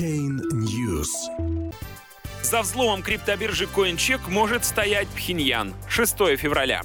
Chain News. За взломом криптобиржи CoinCheck может стоять Пхеньян. 6 февраля.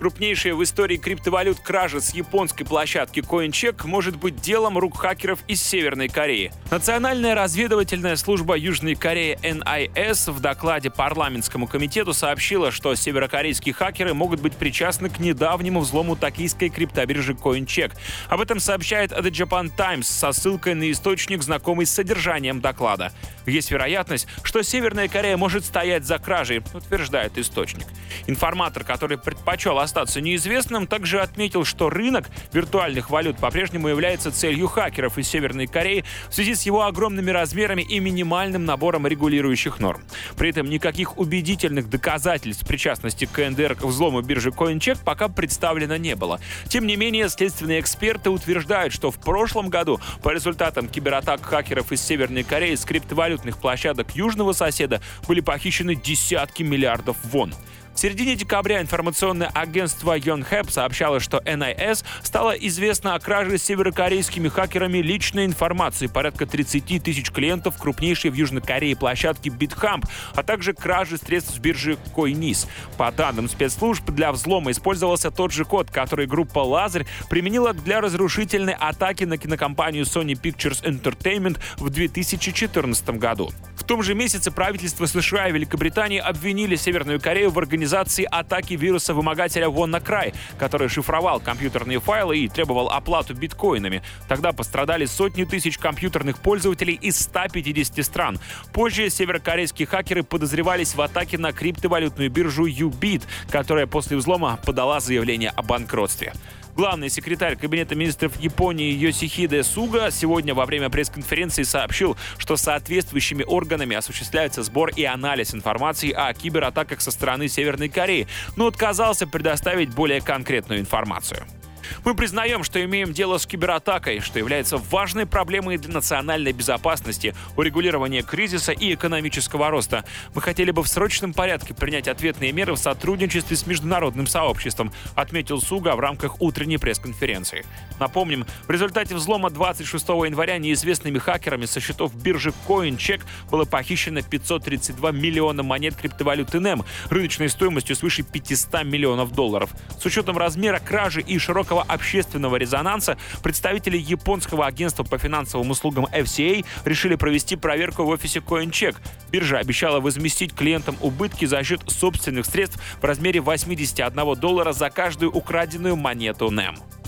Крупнейшая в истории криптовалют кража с японской площадки CoinCheck может быть делом рук хакеров из Северной Кореи. Национальная разведывательная служба Южной Кореи NIS в докладе парламентскому комитету сообщила, что северокорейские хакеры могут быть причастны к недавнему взлому токийской криптобиржи CoinCheck. Об этом сообщает The Japan Times со ссылкой на источник, знакомый с содержанием доклада. Есть вероятность, что Северная Корея может стоять за кражей, утверждает источник. Информатор, который предпочел остаться неизвестным, также отметил, что рынок виртуальных валют по-прежнему является целью хакеров из Северной Кореи в связи с его огромными размерами и минимальным набором регулирующих норм. При этом никаких убедительных доказательств причастности КНДР к взлому биржи CoinCheck пока представлено не было. Тем не менее, следственные эксперты утверждают, что в прошлом году по результатам кибератак хакеров из Северной Кореи с криптовалютных площадок южного соседа были похищены десятки миллиардов вон. В середине декабря информационное агентство Yonhap сообщало, что NIS стало известно о краже северокорейскими хакерами личной информации порядка 30 тысяч клиентов крупнейшей в Южной Корее площадки BitHump, а также краже средств с биржи Coinis. По данным спецслужб, для взлома использовался тот же код, который группа Лазарь применила для разрушительной атаки на кинокомпанию Sony Pictures Entertainment в 2014 году. Том же месяце правительство США и Великобритании обвинили Северную Корею в организации атаки вируса-вымогателя WannaCry, который шифровал компьютерные файлы и требовал оплату биткоинами. Тогда пострадали сотни тысяч компьютерных пользователей из 150 стран. Позже северокорейские хакеры подозревались в атаке на криптовалютную биржу Ubit, которая после взлома подала заявление о банкротстве. Главный секретарь Кабинета министров Японии Йосихиде Суга сегодня во время пресс-конференции сообщил, что соответствующими органами осуществляется сбор и анализ информации о кибератаках со стороны Северной Кореи, но отказался предоставить более конкретную информацию. Мы признаем, что имеем дело с кибератакой, что является важной проблемой для национальной безопасности, урегулирования кризиса и экономического роста. Мы хотели бы в срочном порядке принять ответные меры в сотрудничестве с международным сообществом, отметил Суга в рамках утренней пресс-конференции. Напомним, в результате взлома 26 января неизвестными хакерами со счетов биржи CoinCheck было похищено 532 миллиона монет криптовалюты NEM рыночной стоимостью свыше 500 миллионов долларов. С учетом размера кражи и широкого общественного резонанса представители японского агентства по финансовым услугам FCA решили провести проверку в офисе CoinCheck. Биржа обещала возместить клиентам убытки за счет собственных средств в размере 81 доллара за каждую украденную монету NEM.